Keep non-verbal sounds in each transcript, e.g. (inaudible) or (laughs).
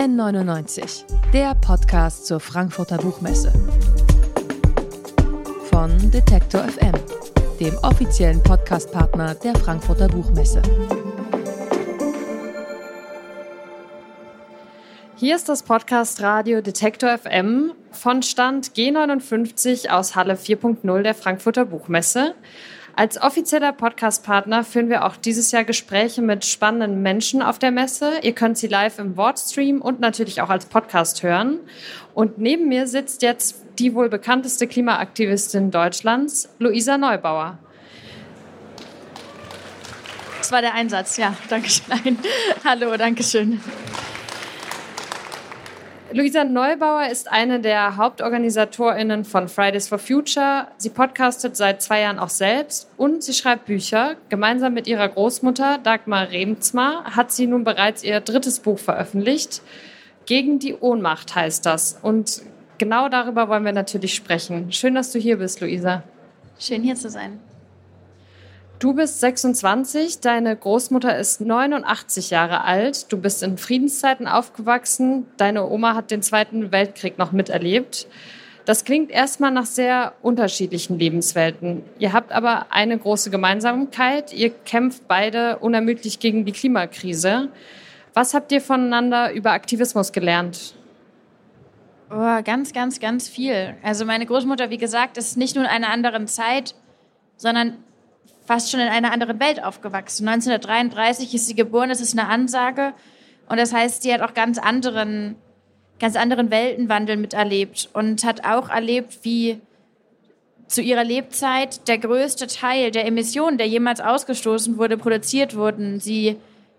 N99, der Podcast zur Frankfurter Buchmesse. Von Detektor FM, dem offiziellen Podcastpartner der Frankfurter Buchmesse. Hier ist das Podcast Radio Detektor FM von Stand G59 aus Halle 4.0 der Frankfurter Buchmesse. Als offizieller Podcast-Partner führen wir auch dieses Jahr Gespräche mit spannenden Menschen auf der Messe. Ihr könnt sie live im Wortstream und natürlich auch als Podcast hören. Und neben mir sitzt jetzt die wohl bekannteste Klimaaktivistin Deutschlands, Luisa Neubauer. Das war der Einsatz, ja, danke schön. Hallo, danke schön. Luisa Neubauer ist eine der Hauptorganisatorinnen von Fridays for Future. Sie podcastet seit zwei Jahren auch selbst und sie schreibt Bücher. Gemeinsam mit ihrer Großmutter Dagmar Remzma hat sie nun bereits ihr drittes Buch veröffentlicht. Gegen die Ohnmacht heißt das. Und genau darüber wollen wir natürlich sprechen. Schön, dass du hier bist, Luisa. Schön hier zu sein. Du bist 26, deine Großmutter ist 89 Jahre alt, du bist in Friedenszeiten aufgewachsen, deine Oma hat den Zweiten Weltkrieg noch miterlebt. Das klingt erstmal nach sehr unterschiedlichen Lebenswelten. Ihr habt aber eine große Gemeinsamkeit, ihr kämpft beide unermüdlich gegen die Klimakrise. Was habt ihr voneinander über Aktivismus gelernt? Oh, ganz, ganz, ganz viel. Also meine Großmutter, wie gesagt, ist nicht nur in einer anderen Zeit, sondern fast schon in einer anderen Welt aufgewachsen. 1933 ist sie geboren, das ist eine Ansage. Und das heißt, sie hat auch ganz anderen, ganz anderen Weltenwandel miterlebt und hat auch erlebt, wie zu ihrer Lebzeit der größte Teil der Emissionen, der jemals ausgestoßen wurde, produziert wurden. Sie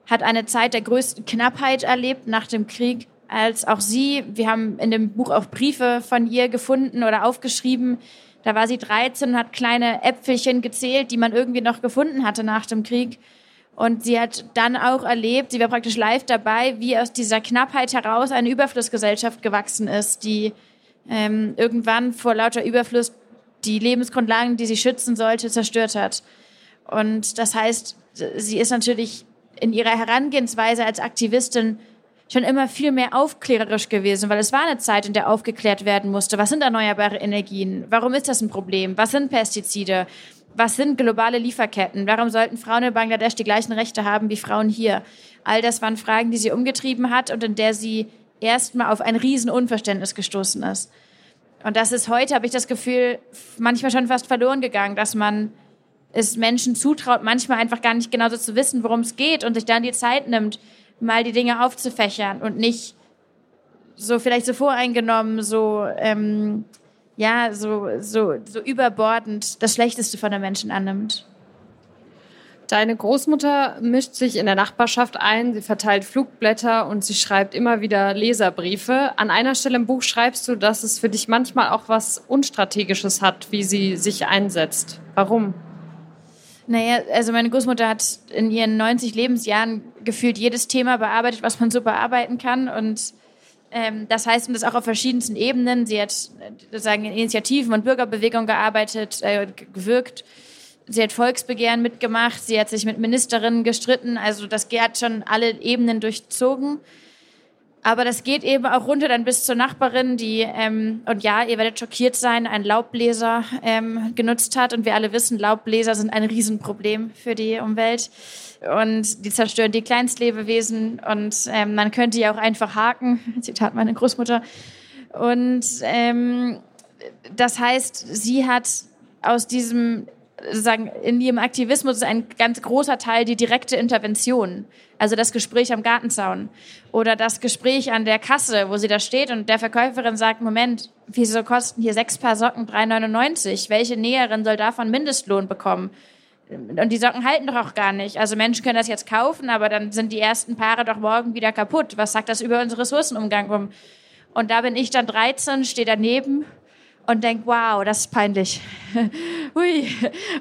hat eine Zeit der größten Knappheit erlebt nach dem Krieg, als auch sie, wir haben in dem Buch auch Briefe von ihr gefunden oder aufgeschrieben, da war sie 13 und hat kleine Äpfelchen gezählt, die man irgendwie noch gefunden hatte nach dem Krieg. Und sie hat dann auch erlebt, sie war praktisch live dabei, wie aus dieser Knappheit heraus eine Überflussgesellschaft gewachsen ist, die ähm, irgendwann vor lauter Überfluss die Lebensgrundlagen, die sie schützen sollte, zerstört hat. Und das heißt, sie ist natürlich in ihrer Herangehensweise als Aktivistin schon immer viel mehr aufklärerisch gewesen, weil es war eine Zeit, in der aufgeklärt werden musste. Was sind erneuerbare Energien? Warum ist das ein Problem? Was sind Pestizide? Was sind globale Lieferketten? Warum sollten Frauen in Bangladesch die gleichen Rechte haben wie Frauen hier? All das waren Fragen, die sie umgetrieben hat und in der sie erstmal auf ein Riesenunverständnis gestoßen ist. Und das ist heute, habe ich das Gefühl, manchmal schon fast verloren gegangen, dass man es Menschen zutraut, manchmal einfach gar nicht genauso zu wissen, worum es geht und sich dann die Zeit nimmt, mal die Dinge aufzufächern und nicht so vielleicht so voreingenommen, so ähm, ja, so, so, so überbordend das Schlechteste von den Menschen annimmt. Deine Großmutter mischt sich in der Nachbarschaft ein, sie verteilt Flugblätter und sie schreibt immer wieder Leserbriefe. An einer Stelle im Buch schreibst du, dass es für dich manchmal auch was Unstrategisches hat, wie sie sich einsetzt. Warum? Naja, also meine Großmutter hat in ihren 90 Lebensjahren gefühlt jedes Thema bearbeitet, was man so bearbeiten kann. Und ähm, das heißt, und das auch auf verschiedensten Ebenen. Sie hat sozusagen in Initiativen und Bürgerbewegungen gearbeitet, äh, gewirkt. Sie hat Volksbegehren mitgemacht. Sie hat sich mit Ministerinnen gestritten. Also das hat schon alle Ebenen durchzogen. Aber das geht eben auch runter dann bis zur Nachbarin, die, ähm, und ja, ihr werdet schockiert sein, einen Laubbläser ähm, genutzt hat. Und wir alle wissen, Laubbläser sind ein Riesenproblem für die Umwelt. Und die zerstören die Kleinstlebewesen. Und ähm, man könnte ja auch einfach haken. Zitat meine Großmutter. Und ähm, das heißt, sie hat aus diesem sagen, in ihrem Aktivismus ist ein ganz großer Teil die direkte Intervention. Also das Gespräch am Gartenzaun oder das Gespräch an der Kasse, wo sie da steht und der Verkäuferin sagt, Moment, wieso kosten hier sechs Paar Socken 3,99? Welche Näherin soll davon Mindestlohn bekommen? Und die Socken halten doch auch gar nicht. Also Menschen können das jetzt kaufen, aber dann sind die ersten Paare doch morgen wieder kaputt. Was sagt das über unseren Ressourcenumgang um? Und da bin ich dann 13, stehe daneben und denke, wow, das ist peinlich. (laughs) Hui.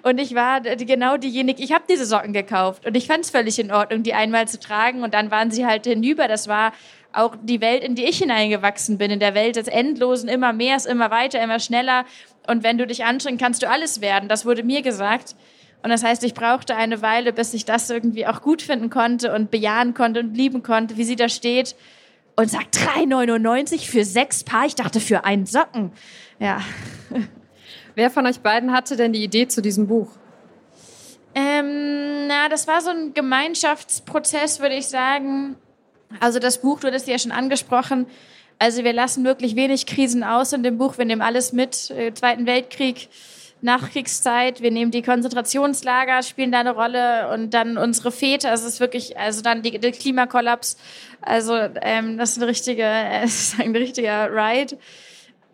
Und ich war genau diejenige, ich habe diese Socken gekauft und ich fand es völlig in Ordnung, die einmal zu tragen und dann waren sie halt hinüber. Das war auch die Welt, in die ich hineingewachsen bin, in der Welt des Endlosen, immer mehr, immer weiter, immer schneller. Und wenn du dich anstrengst, kannst du alles werden. Das wurde mir gesagt. Und das heißt, ich brauchte eine Weile, bis ich das irgendwie auch gut finden konnte und bejahen konnte und lieben konnte, wie sie da steht und sagt 3,99 für sechs Paar. Ich dachte für einen Socken. Ja. (laughs) Wer von euch beiden hatte denn die Idee zu diesem Buch? Ähm, na, das war so ein Gemeinschaftsprozess, würde ich sagen. Also das Buch, du hattest ja schon angesprochen. Also wir lassen wirklich wenig Krisen aus in dem Buch. Wir nehmen alles mit. Äh, Zweiten Weltkrieg, Nachkriegszeit. Wir nehmen die Konzentrationslager, spielen da eine Rolle und dann unsere Väter. Also es ist wirklich, also dann die, der Klimakollaps. Also ähm, das ist ein richtiger, äh, (laughs) ist ein richtiger Ride.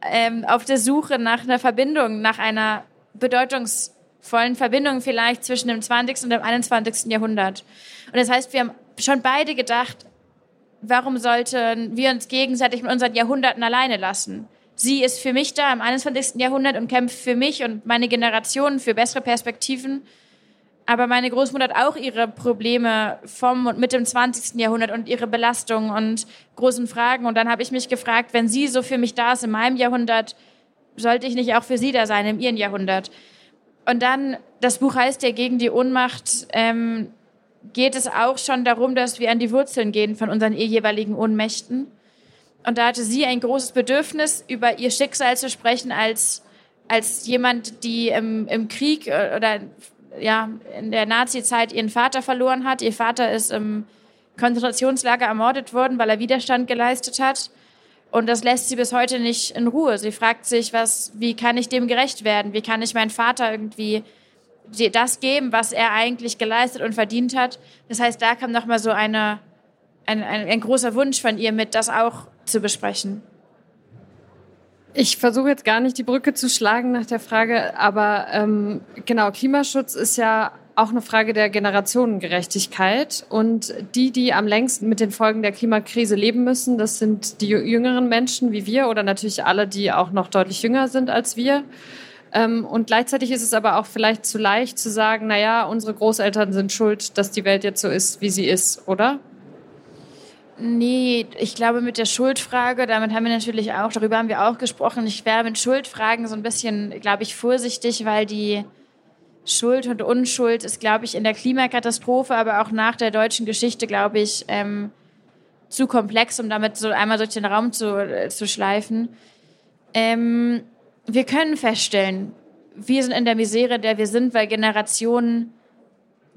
Ähm, auf der Suche nach einer Verbindung, nach einer bedeutungsvollen Verbindung vielleicht zwischen dem 20. und dem 21. Jahrhundert. Und das heißt, wir haben schon beide gedacht, warum sollten wir uns gegenseitig mit unseren Jahrhunderten alleine lassen? Sie ist für mich da im 21. Jahrhundert und kämpft für mich und meine Generation für bessere Perspektiven. Aber meine Großmutter hat auch ihre Probleme vom und mit dem 20. Jahrhundert und ihre Belastungen und großen Fragen. Und dann habe ich mich gefragt, wenn sie so für mich da ist in meinem Jahrhundert, sollte ich nicht auch für sie da sein in ihrem Jahrhundert? Und dann, das Buch heißt ja gegen die Ohnmacht, ähm, geht es auch schon darum, dass wir an die Wurzeln gehen von unseren jeweiligen Ohnmächten. Und da hatte sie ein großes Bedürfnis, über ihr Schicksal zu sprechen, als, als jemand, die im, im Krieg äh, oder ja, in der Nazi-Zeit ihren Vater verloren hat. Ihr Vater ist im Konzentrationslager ermordet worden, weil er Widerstand geleistet hat. Und das lässt sie bis heute nicht in Ruhe. Sie fragt sich, was, wie kann ich dem gerecht werden? Wie kann ich meinen Vater irgendwie das geben, was er eigentlich geleistet und verdient hat. Das heißt, da kam nochmal so eine, ein, ein, ein großer Wunsch von ihr mit, das auch zu besprechen. Ich versuche jetzt gar nicht die Brücke zu schlagen nach der Frage, aber ähm, genau, Klimaschutz ist ja auch eine Frage der Generationengerechtigkeit. Und die, die am längsten mit den Folgen der Klimakrise leben müssen, das sind die jüngeren Menschen wie wir oder natürlich alle, die auch noch deutlich jünger sind als wir. Ähm, und gleichzeitig ist es aber auch vielleicht zu leicht zu sagen, naja, unsere Großeltern sind schuld, dass die Welt jetzt so ist, wie sie ist, oder? Nee, ich glaube mit der Schuldfrage, damit haben wir natürlich auch, darüber haben wir auch gesprochen. Ich wäre mit Schuldfragen so ein bisschen, glaube ich, vorsichtig, weil die Schuld und Unschuld ist, glaube ich, in der Klimakatastrophe, aber auch nach der deutschen Geschichte, glaube ich, ähm, zu komplex, um damit so einmal durch den Raum zu, äh, zu schleifen. Ähm, wir können feststellen, wir sind in der Misere, der wir sind, weil Generationen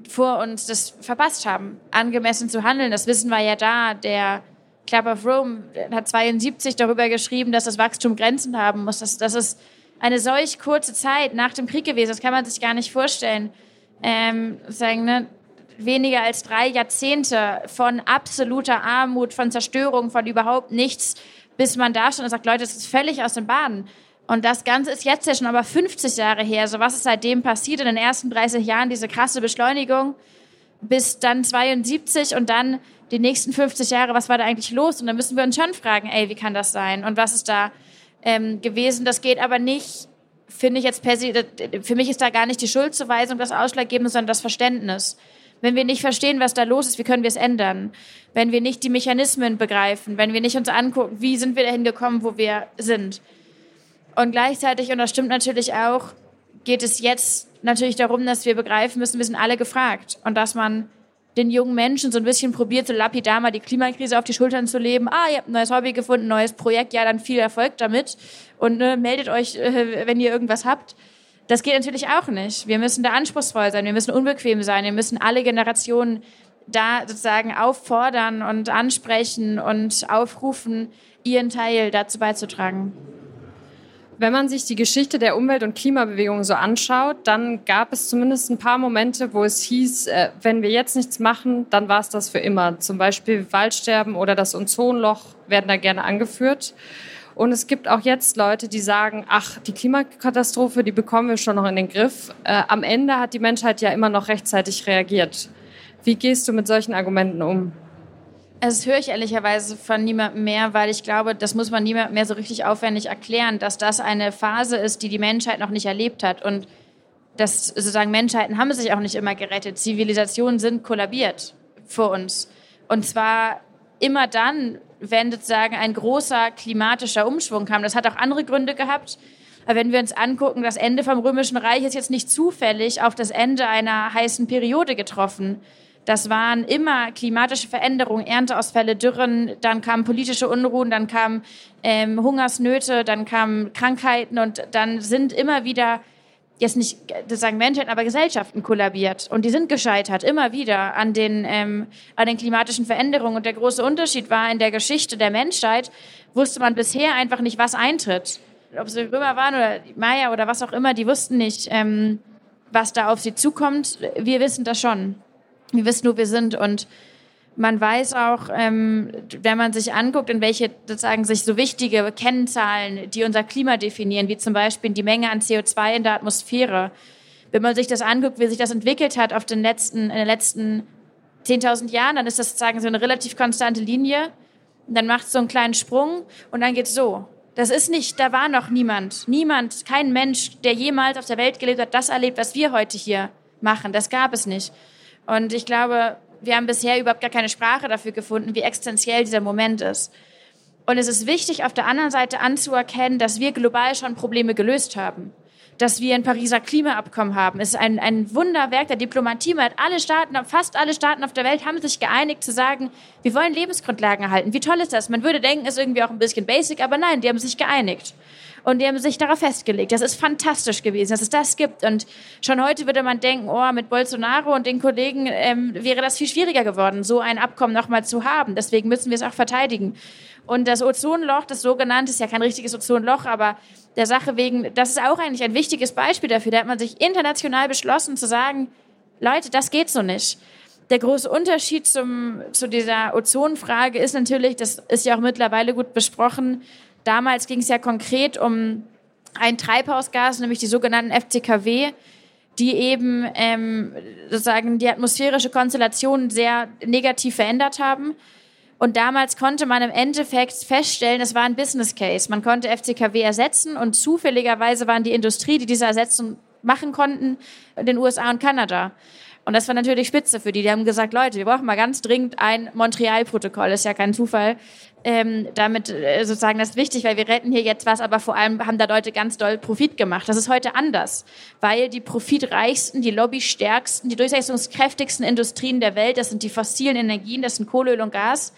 vor uns das verpasst haben, angemessen zu handeln. Das wissen wir ja da. Der Club of Rome hat 72 darüber geschrieben, dass das Wachstum Grenzen haben muss. Das, das ist eine solch kurze Zeit nach dem Krieg gewesen. Das kann man sich gar nicht vorstellen. Ähm, sagen, ne? Weniger als drei Jahrzehnte von absoluter Armut, von Zerstörung, von überhaupt nichts, bis man da schon und sagt, Leute, das ist völlig aus dem Baden. Und das Ganze ist jetzt ja schon aber 50 Jahre her. So was ist seitdem passiert in den ersten 30 Jahren? Diese krasse Beschleunigung bis dann 72 und dann die nächsten 50 Jahre. Was war da eigentlich los? Und dann müssen wir uns schon fragen, ey, wie kann das sein? Und was ist da ähm, gewesen? Das geht aber nicht, finde ich jetzt per se, für mich ist da gar nicht die Schuldzuweisung das Ausschlaggebende, sondern das Verständnis. Wenn wir nicht verstehen, was da los ist, wie können wir es ändern? Wenn wir nicht die Mechanismen begreifen, wenn wir nicht uns angucken, wie sind wir dahin gekommen, wo wir sind? Und gleichzeitig, und das stimmt natürlich auch, geht es jetzt natürlich darum, dass wir begreifen müssen, wir sind alle gefragt. Und dass man den jungen Menschen so ein bisschen probiert, so lapidar mal die Klimakrise auf die Schultern zu leben. Ah, ihr habt ein neues Hobby gefunden, neues Projekt, ja, dann viel Erfolg damit. Und ne, meldet euch, äh, wenn ihr irgendwas habt. Das geht natürlich auch nicht. Wir müssen da anspruchsvoll sein, wir müssen unbequem sein, wir müssen alle Generationen da sozusagen auffordern und ansprechen und aufrufen, ihren Teil dazu beizutragen. Wenn man sich die Geschichte der Umwelt- und Klimabewegung so anschaut, dann gab es zumindest ein paar Momente, wo es hieß, äh, wenn wir jetzt nichts machen, dann war es das für immer. Zum Beispiel Waldsterben oder das Ozonloch werden da gerne angeführt. Und es gibt auch jetzt Leute, die sagen, ach, die Klimakatastrophe, die bekommen wir schon noch in den Griff. Äh, am Ende hat die Menschheit ja immer noch rechtzeitig reagiert. Wie gehst du mit solchen Argumenten um? Also das höre ich ehrlicherweise von niemandem mehr, weil ich glaube, das muss man niemandem mehr so richtig aufwendig erklären, dass das eine Phase ist, die die Menschheit noch nicht erlebt hat. Und dass sozusagen Menschheiten haben sich auch nicht immer gerettet. Zivilisationen sind kollabiert vor uns. Und zwar immer dann, wenn sozusagen ein großer klimatischer Umschwung kam. Das hat auch andere Gründe gehabt. Aber wenn wir uns angucken, das Ende vom Römischen Reich ist jetzt nicht zufällig auf das Ende einer heißen Periode getroffen Das waren immer klimatische Veränderungen, Ernteausfälle, Dürren, dann kamen politische Unruhen, dann kamen ähm, Hungersnöte, dann kamen Krankheiten und dann sind immer wieder jetzt nicht sagen Menschen, aber Gesellschaften kollabiert. Und die sind gescheitert, immer wieder an den, ähm, an den klimatischen Veränderungen. Und der große Unterschied war, in der Geschichte der Menschheit wusste man bisher einfach nicht, was eintritt. Ob es die Römer waren oder die Maya oder was auch immer, die wussten nicht, ähm, was da auf sie zukommt. Wir wissen das schon. Wir wissen, wo wir sind. Und man weiß auch, ähm, wenn man sich anguckt, in welche sozusagen sich so wichtige Kennzahlen, die unser Klima definieren, wie zum Beispiel die Menge an CO2 in der Atmosphäre, wenn man sich das anguckt, wie sich das entwickelt hat auf den letzten, in den letzten 10.000 Jahren, dann ist das sozusagen so eine relativ konstante Linie. Und dann macht es so einen kleinen Sprung und dann geht es so. Das ist nicht, da war noch niemand, niemand, kein Mensch, der jemals auf der Welt gelebt hat, das erlebt, was wir heute hier machen. Das gab es nicht. Und ich glaube, wir haben bisher überhaupt gar keine Sprache dafür gefunden, wie existenziell dieser Moment ist. Und es ist wichtig, auf der anderen Seite anzuerkennen, dass wir global schon Probleme gelöst haben. Dass wir ein Pariser Klimaabkommen haben. Es ist ein, ein Wunderwerk der Diplomatie. Man hat alle Staaten, fast alle Staaten auf der Welt haben sich geeinigt zu sagen, wir wollen Lebensgrundlagen erhalten. Wie toll ist das? Man würde denken, es ist irgendwie auch ein bisschen basic, aber nein, die haben sich geeinigt und die haben sich darauf festgelegt. Das ist fantastisch gewesen, dass es das gibt. Und schon heute würde man denken, oh, mit Bolsonaro und den Kollegen ähm, wäre das viel schwieriger geworden, so ein Abkommen nochmal zu haben. Deswegen müssen wir es auch verteidigen. Und das Ozonloch, das sogenannte, ist ja kein richtiges Ozonloch, aber der Sache wegen, das ist auch eigentlich ein wichtiges Beispiel dafür. Da hat man sich international beschlossen zu sagen, Leute, das geht so nicht. Der große Unterschied zum, zu dieser Ozonfrage ist natürlich, das ist ja auch mittlerweile gut besprochen, Damals ging es ja konkret um ein Treibhausgas, nämlich die sogenannten FCKW, die eben ähm, sozusagen die atmosphärische Konstellation sehr negativ verändert haben. Und damals konnte man im Endeffekt feststellen, es war ein Business Case. Man konnte FCKW ersetzen und zufälligerweise waren die Industrie, die diese Ersetzung machen konnten, in den USA und Kanada. Und das war natürlich spitze für die. Die haben gesagt, Leute, wir brauchen mal ganz dringend ein Montreal-Protokoll. Ist ja kein Zufall. Ähm, damit äh, sozusagen das ist wichtig, weil wir retten hier jetzt was, aber vor allem haben da Leute ganz doll Profit gemacht. Das ist heute anders, weil die profitreichsten, die lobbystärksten, die durchsetzungskräftigsten Industrien der Welt, das sind die fossilen Energien, das sind Kohle, Öl und Gas,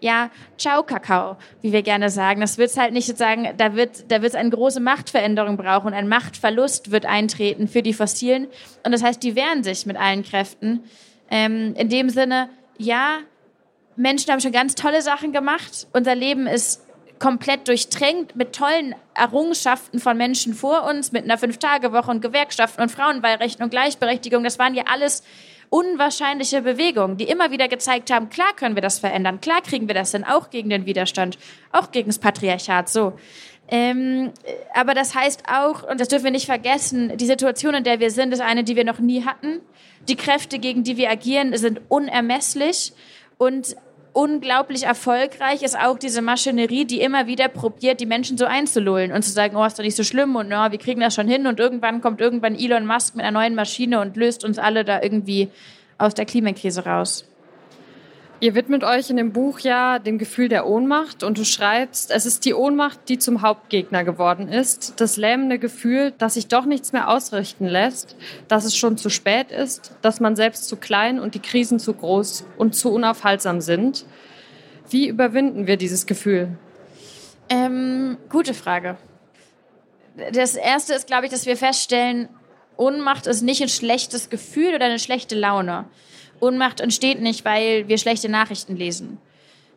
ja, ciao Kakao, wie wir gerne sagen. Das wird halt nicht sozusagen, da wird, da wird es eine große Machtveränderung brauchen, ein Machtverlust wird eintreten für die Fossilen. Und das heißt, die wehren sich mit allen Kräften. Ähm, in dem Sinne, ja, Menschen haben schon ganz tolle Sachen gemacht. Unser Leben ist komplett durchtränkt mit tollen Errungenschaften von Menschen vor uns, mit einer Fünf-Tage-Woche und Gewerkschaften und Frauenwahlrechten und Gleichberechtigung. Das waren ja alles unwahrscheinliche Bewegungen, die immer wieder gezeigt haben, klar können wir das verändern, klar kriegen wir das denn auch gegen den Widerstand, auch gegen das Patriarchat, so. Ähm, aber das heißt auch, und das dürfen wir nicht vergessen, die Situation, in der wir sind, ist eine, die wir noch nie hatten. Die Kräfte, gegen die wir agieren, sind unermesslich. Und unglaublich erfolgreich ist auch diese Maschinerie, die immer wieder probiert, die Menschen so einzulullen und zu sagen, oh, ist doch nicht so schlimm und oh, wir kriegen das schon hin und irgendwann kommt irgendwann Elon Musk mit einer neuen Maschine und löst uns alle da irgendwie aus der Klimakrise raus. Ihr widmet euch in dem Buch ja dem Gefühl der Ohnmacht und du schreibst, es ist die Ohnmacht, die zum Hauptgegner geworden ist, das lähmende Gefühl, dass sich doch nichts mehr ausrichten lässt, dass es schon zu spät ist, dass man selbst zu klein und die Krisen zu groß und zu unaufhaltsam sind. Wie überwinden wir dieses Gefühl? Ähm, gute Frage. Das Erste ist, glaube ich, dass wir feststellen, Ohnmacht ist nicht ein schlechtes Gefühl oder eine schlechte Laune Ohnmacht entsteht nicht, weil wir schlechte Nachrichten lesen.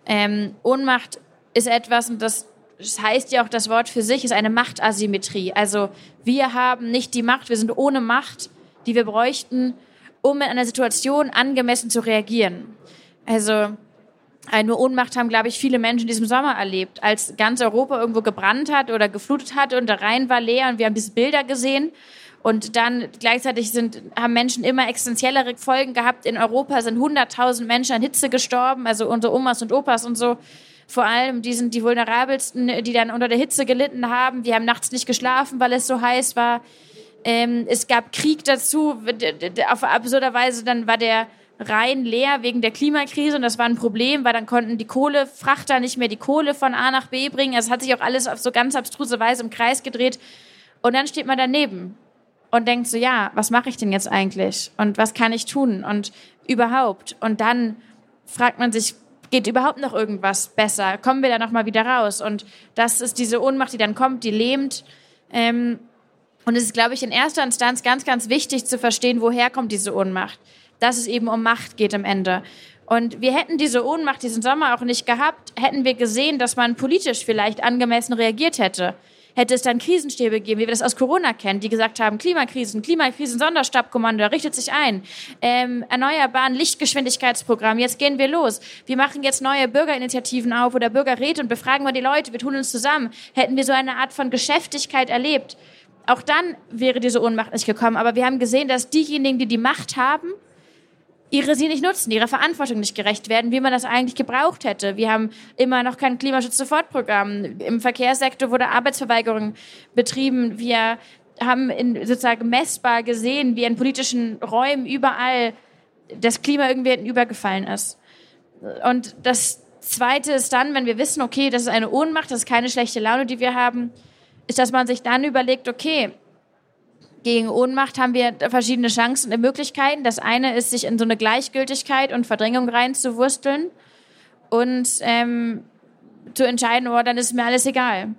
Ähm, Ohnmacht ist etwas, und das, das heißt ja auch das Wort für sich, ist eine Machtasymmetrie. Also wir haben nicht die Macht, wir sind ohne Macht, die wir bräuchten, um in einer Situation angemessen zu reagieren. Also eine Ohnmacht haben, glaube ich, viele Menschen in diesem Sommer erlebt, als ganz Europa irgendwo gebrannt hat oder geflutet hat und der Rhein war leer und wir haben diese Bilder gesehen und dann gleichzeitig sind, haben Menschen immer existenziellere Folgen gehabt. In Europa sind 100.000 Menschen an Hitze gestorben, also unsere Omas und Opas und so. Vor allem, die sind die vulnerabelsten, die dann unter der Hitze gelitten haben. Die haben nachts nicht geschlafen, weil es so heiß war. Ähm, es gab Krieg dazu. Auf absurder Weise dann war der Rhein leer wegen der Klimakrise und das war ein Problem, weil dann konnten die Kohlefrachter nicht mehr die Kohle von A nach B bringen. Also es hat sich auch alles auf so ganz abstruse Weise im Kreis gedreht. Und dann steht man daneben und denkt so, ja, was mache ich denn jetzt eigentlich? Und was kann ich tun? Und überhaupt? Und dann fragt man sich, geht überhaupt noch irgendwas besser? Kommen wir da noch mal wieder raus? Und das ist diese Ohnmacht, die dann kommt, die lähmt. Ähm, und es ist, glaube ich, in erster Instanz ganz, ganz wichtig zu verstehen, woher kommt diese Ohnmacht. Dass es eben um Macht geht am Ende. Und wir hätten diese Ohnmacht diesen Sommer auch nicht gehabt, hätten wir gesehen, dass man politisch vielleicht angemessen reagiert hätte hätte es dann Krisenstäbe gegeben, wie wir das aus Corona kennen, die gesagt haben, Klimakrisen, Klimakrisen, Sonderstabkommando, richtet sich ein, ähm, erneuerbaren Lichtgeschwindigkeitsprogramm, jetzt gehen wir los. Wir machen jetzt neue Bürgerinitiativen auf oder Bürgerräte und befragen wir die Leute, wir tun uns zusammen. Hätten wir so eine Art von Geschäftigkeit erlebt, auch dann wäre diese Ohnmacht nicht gekommen. Aber wir haben gesehen, dass diejenigen, die die Macht haben, ihre sie nicht nutzen, ihrer Verantwortung nicht gerecht werden, wie man das eigentlich gebraucht hätte. Wir haben immer noch kein Klimaschutz-Sofortprogramm. Im Verkehrssektor wurde Arbeitsverweigerung betrieben. Wir haben in, sozusagen messbar gesehen, wie in politischen Räumen überall das Klima irgendwie übergefallen ist. Und das Zweite ist dann, wenn wir wissen, okay, das ist eine Ohnmacht, das ist keine schlechte Laune, die wir haben, ist, dass man sich dann überlegt, okay, gegen Ohnmacht haben wir verschiedene Chancen und Möglichkeiten. Das eine ist, sich in so eine Gleichgültigkeit und Verdrängung reinzuwursteln und ähm, zu entscheiden, oh, dann ist mir alles egal.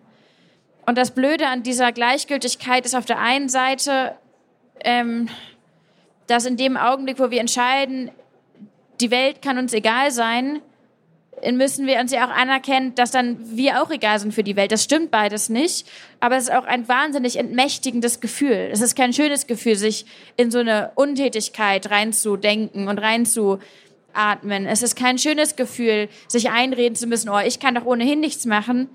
Und das Blöde an dieser Gleichgültigkeit ist auf der einen Seite, ähm, dass in dem Augenblick, wo wir entscheiden, die Welt kann uns egal sein, müssen wir uns ja auch anerkennen, dass dann wir auch egal sind für die Welt. Das stimmt beides nicht, aber es ist auch ein wahnsinnig entmächtigendes Gefühl. Es ist kein schönes Gefühl, sich in so eine Untätigkeit reinzudenken und reinzuatmen. Es ist kein schönes Gefühl, sich einreden zu müssen, oh, ich kann doch ohnehin nichts machen,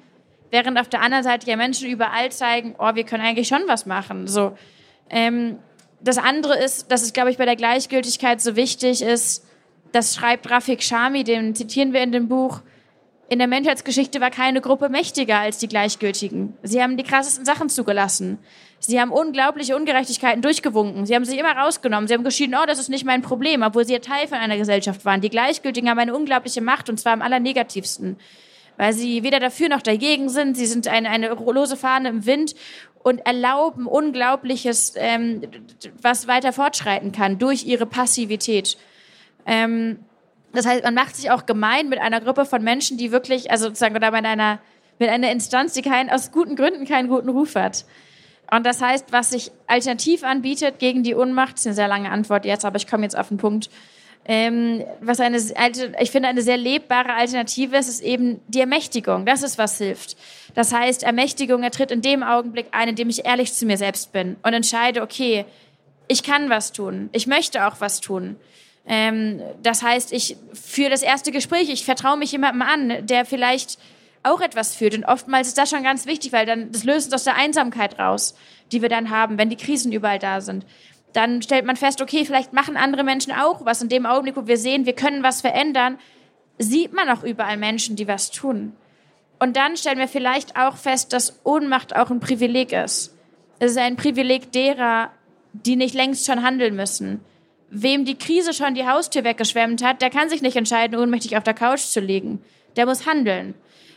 während auf der anderen Seite ja Menschen überall zeigen, oh, wir können eigentlich schon was machen. So, ähm, das andere ist, dass es, glaube ich, bei der Gleichgültigkeit so wichtig ist, das schreibt Rafik Shami, den zitieren wir in dem Buch. In der Menschheitsgeschichte war keine Gruppe mächtiger als die Gleichgültigen. Sie haben die krassesten Sachen zugelassen. Sie haben unglaubliche Ungerechtigkeiten durchgewunken. Sie haben sich immer rausgenommen. Sie haben geschieden, oh, das ist nicht mein Problem, obwohl sie ja Teil von einer Gesellschaft waren. Die Gleichgültigen haben eine unglaubliche Macht und zwar am allernegativsten. Weil sie weder dafür noch dagegen sind. Sie sind eine, eine lose Fahne im Wind und erlauben Unglaubliches, ähm, was weiter fortschreiten kann durch ihre Passivität. Ähm, das heißt, man macht sich auch gemein mit einer Gruppe von Menschen, die wirklich, also sozusagen, oder mit einer, mit einer Instanz, die keinen, aus guten Gründen keinen guten Ruf hat. Und das heißt, was sich alternativ anbietet gegen die Unmacht, ist eine sehr lange Antwort jetzt, aber ich komme jetzt auf den Punkt. Ähm, was eine, ich finde, eine sehr lebbare Alternative ist, ist eben die Ermächtigung. Das ist, was hilft. Das heißt, Ermächtigung ertritt in dem Augenblick ein, in dem ich ehrlich zu mir selbst bin und entscheide, okay, ich kann was tun. Ich möchte auch was tun. Ähm, das heißt, ich führe das erste Gespräch, ich vertraue mich jemandem an, der vielleicht auch etwas führt. Und oftmals ist das schon ganz wichtig, weil dann das löst uns aus der Einsamkeit raus, die wir dann haben, wenn die Krisen überall da sind. Dann stellt man fest, okay, vielleicht machen andere Menschen auch was. In dem Augenblick, wo wir sehen, wir können was verändern, sieht man auch überall Menschen, die was tun. Und dann stellen wir vielleicht auch fest, dass Ohnmacht auch ein Privileg ist. Es ist ein Privileg derer, die nicht längst schon handeln müssen wem die Krise schon die Haustür weggeschwemmt hat, der kann sich nicht entscheiden, ohnmächtig auf der Couch zu liegen. Der muss handeln.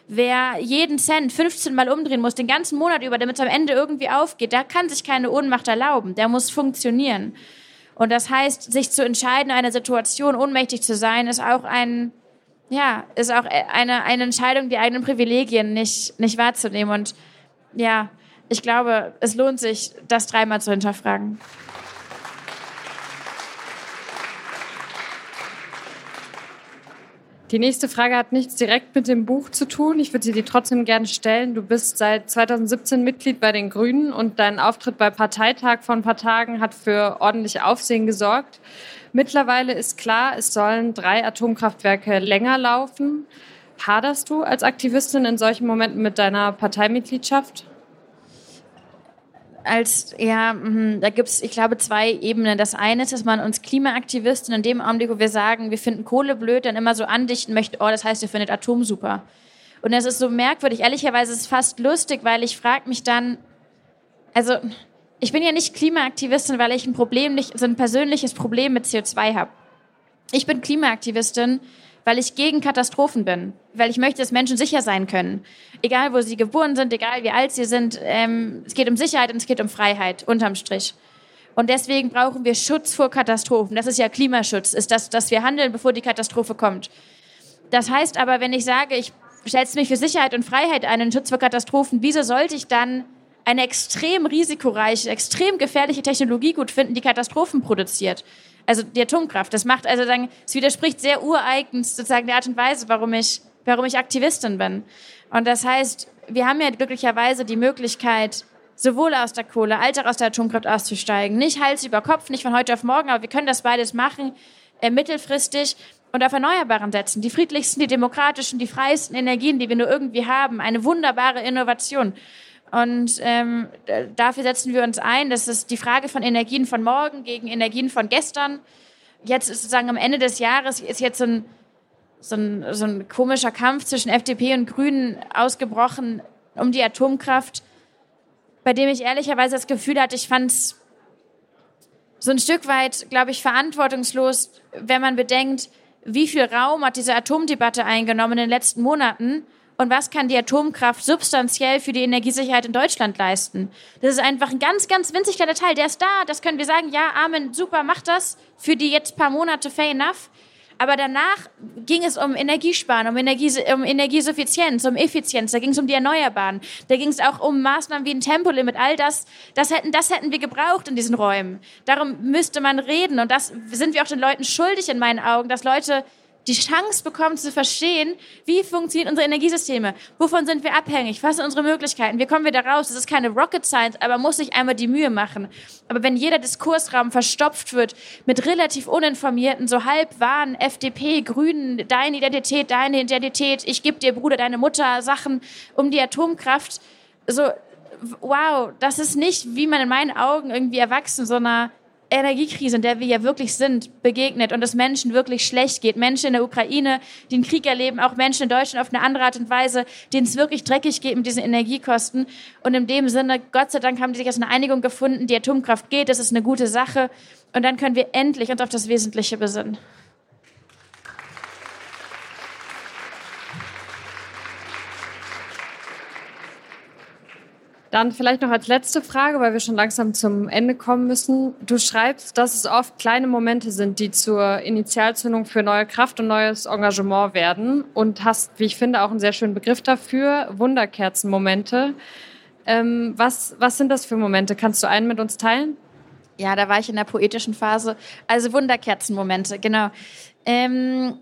Wer jeden Cent 15 Mal umdrehen muss, den ganzen Monat über, damit es am Ende irgendwie aufgeht, der kann sich keine Ohnmacht erlauben. Der muss funktionieren. Und das heißt, sich zu entscheiden, in einer Situation ohnmächtig zu sein, ist auch ein, ja, ist auch eine, eine Entscheidung, die eigenen Privilegien nicht, nicht wahrzunehmen. Und ja, ich glaube, es lohnt sich, das dreimal zu hinterfragen. Die nächste Frage hat nichts direkt mit dem Buch zu tun. Ich würde sie dir trotzdem gerne stellen. Du bist seit 2017 Mitglied bei den Grünen und dein Auftritt bei Parteitag von ein paar Tagen hat für ordentliche Aufsehen gesorgt. Mittlerweile ist klar, es sollen drei Atomkraftwerke länger laufen. Haderst du als Aktivistin in solchen Momenten mit deiner Parteimitgliedschaft? Als, ja, mhm, da gibt es, ich glaube, zwei Ebenen. Das eine ist, dass man uns Klimaaktivisten in dem Augenblick, wo wir sagen, wir finden Kohle blöd, dann immer so andichten möchte, oh, das heißt, ihr findet Atom super. Und das ist so merkwürdig. Ehrlicherweise ist es fast lustig, weil ich frage mich dann, also ich bin ja nicht Klimaaktivistin, weil ich ein Problem, nicht, so ein persönliches Problem mit CO2 habe. Ich bin Klimaaktivistin, weil ich gegen Katastrophen bin, weil ich möchte, dass Menschen sicher sein können. Egal, wo sie geboren sind, egal wie alt sie sind. Ähm, es geht um Sicherheit und es geht um Freiheit, unterm Strich. Und deswegen brauchen wir Schutz vor Katastrophen. Das ist ja Klimaschutz, ist das, dass wir handeln, bevor die Katastrophe kommt. Das heißt aber, wenn ich sage, ich setze mich für Sicherheit und Freiheit ein, einen Schutz vor Katastrophen, wieso sollte ich dann eine extrem risikoreiche, extrem gefährliche Technologie gut finden, die Katastrophen produziert? Also die Atomkraft. Das macht also dann, es widerspricht sehr ureigens sozusagen der Art und Weise, warum ich, warum ich Aktivistin bin. Und das heißt, wir haben ja glücklicherweise die Möglichkeit, sowohl aus der Kohle als auch aus der Atomkraft auszusteigen. Nicht Hals über Kopf, nicht von heute auf morgen, aber wir können das beides machen, äh, mittelfristig und auf Erneuerbaren setzen. Die friedlichsten, die demokratischen, die freiesten Energien, die wir nur irgendwie haben. Eine wunderbare Innovation. Und ähm, dafür setzen wir uns ein. Das ist die Frage von Energien von morgen gegen Energien von gestern. Jetzt ist sozusagen am Ende des Jahres ist jetzt so ein, so ein, so ein komischer Kampf zwischen FDP und Grünen ausgebrochen um die Atomkraft, bei dem ich ehrlicherweise das Gefühl hatte, ich fand es so ein Stück weit, glaube ich, verantwortungslos, wenn man bedenkt, wie viel Raum hat diese Atomdebatte eingenommen in den letzten Monaten und was kann die Atomkraft substanziell für die Energiesicherheit in Deutschland leisten. Das ist einfach ein ganz, ganz winzig kleiner Teil. Der ist da, das können wir sagen, ja, Amen, super, macht das für die jetzt paar Monate, fair enough. Aber danach ging es um Energiesparen, um, Energie, um Energiesuffizienz, um Effizienz, da ging es um die Erneuerbaren, da ging es auch um Maßnahmen wie ein Tempolimit, all das, das hätten, das hätten wir gebraucht in diesen Räumen. Darum müsste man reden und das sind wir auch den Leuten schuldig in meinen Augen, dass Leute die Chance bekommen zu verstehen, wie funktionieren unsere Energiesysteme, wovon sind wir abhängig, was sind unsere Möglichkeiten, wie kommen wir da raus. Das ist keine Rocket Science, aber muss sich einmal die Mühe machen. Aber wenn jeder Diskursraum verstopft wird mit relativ uninformierten, so halb wahren FDP, Grünen, deine Identität, deine Identität, ich gebe dir Bruder, deine Mutter Sachen um die Atomkraft, so wow, das ist nicht, wie man in meinen Augen irgendwie erwachsen, sondern Energiekrise, in der wir ja wirklich sind, begegnet und es Menschen wirklich schlecht geht. Menschen in der Ukraine, die den Krieg erleben, auch Menschen in Deutschland auf eine andere Art und Weise, denen es wirklich dreckig geht mit diesen Energiekosten. Und in dem Sinne, Gott sei Dank haben die sich als eine Einigung gefunden, die Atomkraft geht, das ist eine gute Sache. Und dann können wir endlich uns auf das Wesentliche besinnen. Dann vielleicht noch als letzte Frage, weil wir schon langsam zum Ende kommen müssen. Du schreibst, dass es oft kleine Momente sind, die zur Initialzündung für neue Kraft und neues Engagement werden und hast, wie ich finde, auch einen sehr schönen Begriff dafür, Wunderkerzenmomente. Ähm, was, was sind das für Momente? Kannst du einen mit uns teilen? Ja, da war ich in der poetischen Phase. Also Wunderkerzenmomente, genau. Ähm,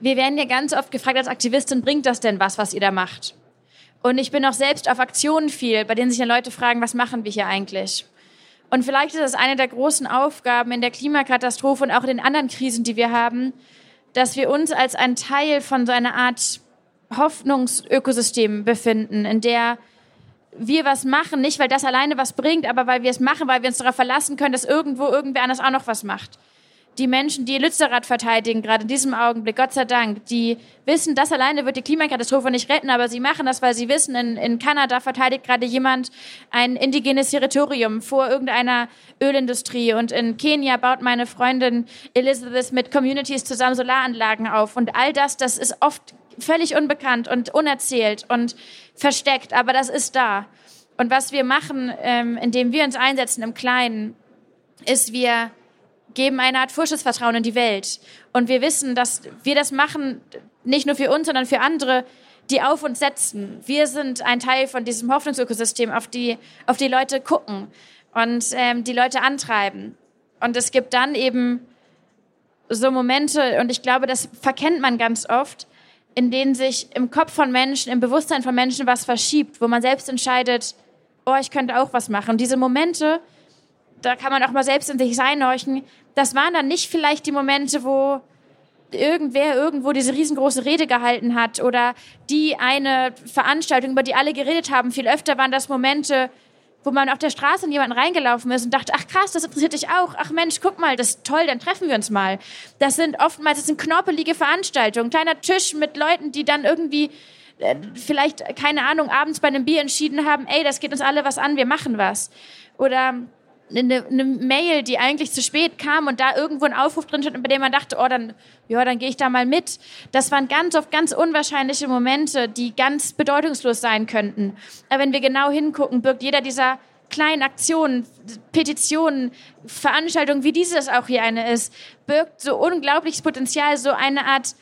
wir werden ja ganz oft gefragt als Aktivistin, bringt das denn was, was ihr da macht? Und ich bin auch selbst auf Aktionen viel, bei denen sich dann Leute fragen, was machen wir hier eigentlich? Und vielleicht ist das eine der großen Aufgaben in der Klimakatastrophe und auch in den anderen Krisen, die wir haben, dass wir uns als ein Teil von so einer Art Hoffnungsökosystem befinden, in der wir was machen, nicht weil das alleine was bringt, aber weil wir es machen, weil wir uns darauf verlassen können, dass irgendwo irgendwer anders auch noch was macht die Menschen, die Lützerath verteidigen, gerade in diesem Augenblick, Gott sei Dank, die wissen, das alleine wird die Klimakatastrophe nicht retten, aber sie machen das, weil sie wissen, in, in Kanada verteidigt gerade jemand ein indigenes Territorium vor irgendeiner Ölindustrie und in Kenia baut meine Freundin Elizabeth mit Communities zusammen Solaranlagen auf und all das, das ist oft völlig unbekannt und unerzählt und versteckt, aber das ist da. Und was wir machen, ähm, indem wir uns einsetzen im Kleinen, ist, wir geben eine Art Vorschussvertrauen in die Welt. Und wir wissen, dass wir das machen, nicht nur für uns, sondern für andere, die auf uns setzen. Wir sind ein Teil von diesem Hoffnungsökosystem, auf die, auf die Leute gucken und ähm, die Leute antreiben. Und es gibt dann eben so Momente, und ich glaube, das verkennt man ganz oft, in denen sich im Kopf von Menschen, im Bewusstsein von Menschen was verschiebt, wo man selbst entscheidet, oh, ich könnte auch was machen. Und diese Momente, da kann man auch mal selbst in sich einhorchen. Das waren dann nicht vielleicht die Momente, wo irgendwer irgendwo diese riesengroße Rede gehalten hat oder die eine Veranstaltung, über die alle geredet haben. Viel öfter waren das Momente, wo man auf der Straße in jemanden reingelaufen ist und dachte, ach krass, das interessiert dich auch. Ach Mensch, guck mal, das ist toll, dann treffen wir uns mal. Das sind oftmals das sind knorpelige Veranstaltungen, kleiner Tisch mit Leuten, die dann irgendwie äh, vielleicht, keine Ahnung, abends bei einem Bier entschieden haben, ey, das geht uns alle was an, wir machen was. Oder eine, eine Mail, die eigentlich zu spät kam und da irgendwo ein Aufruf drin stand, bei dem man dachte, oh, dann, ja, dann gehe ich da mal mit. Das waren ganz oft ganz unwahrscheinliche Momente, die ganz bedeutungslos sein könnten. Aber wenn wir genau hingucken, birgt jeder dieser kleinen Aktionen, Petitionen, Veranstaltungen, wie dieses auch hier eine ist, birgt so unglaubliches Potenzial, so eine Art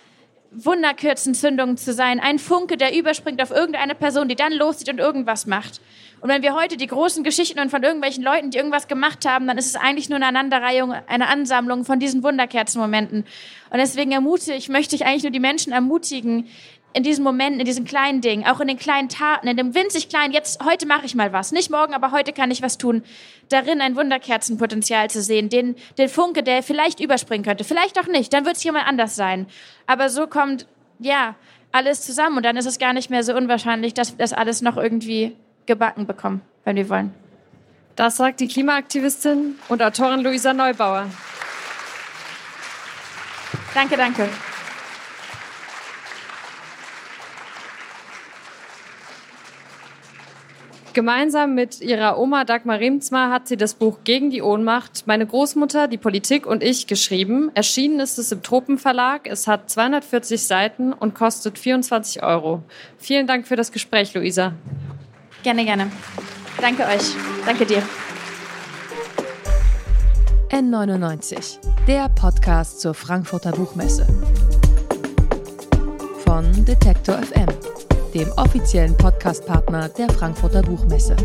Wunderkürzenzündung zu sein. Ein Funke, der überspringt auf irgendeine Person, die dann loszieht und irgendwas macht. Und wenn wir heute die großen Geschichten und von irgendwelchen Leuten, die irgendwas gemacht haben, dann ist es eigentlich nur eine Aneinanderreihung, eine Ansammlung von diesen Wunderkerzenmomenten. Und deswegen ermutige ich, möchte ich eigentlich nur die Menschen ermutigen, in diesen Momenten, in diesen kleinen Dingen, auch in den kleinen Taten, in dem winzig kleinen, jetzt, heute mache ich mal was. Nicht morgen, aber heute kann ich was tun. Darin ein Wunderkerzenpotenzial zu sehen, den, den Funke, der vielleicht überspringen könnte. Vielleicht auch nicht, dann wird es jemand anders sein. Aber so kommt, ja, alles zusammen und dann ist es gar nicht mehr so unwahrscheinlich, dass das alles noch irgendwie gebacken bekommen, wenn wir wollen. Das sagt die Klimaaktivistin und Autorin Luisa Neubauer. Danke, danke. Gemeinsam mit ihrer Oma Dagmar Remzma hat sie das Buch Gegen die Ohnmacht, meine Großmutter, die Politik und ich geschrieben. Erschienen ist es im Tropenverlag. Es hat 240 Seiten und kostet 24 Euro. Vielen Dank für das Gespräch, Luisa. Gerne, gerne. Danke euch. Danke dir. N99, der Podcast zur Frankfurter Buchmesse. Von Detektor FM dem offiziellen Podcastpartner der Frankfurter Buchmesse.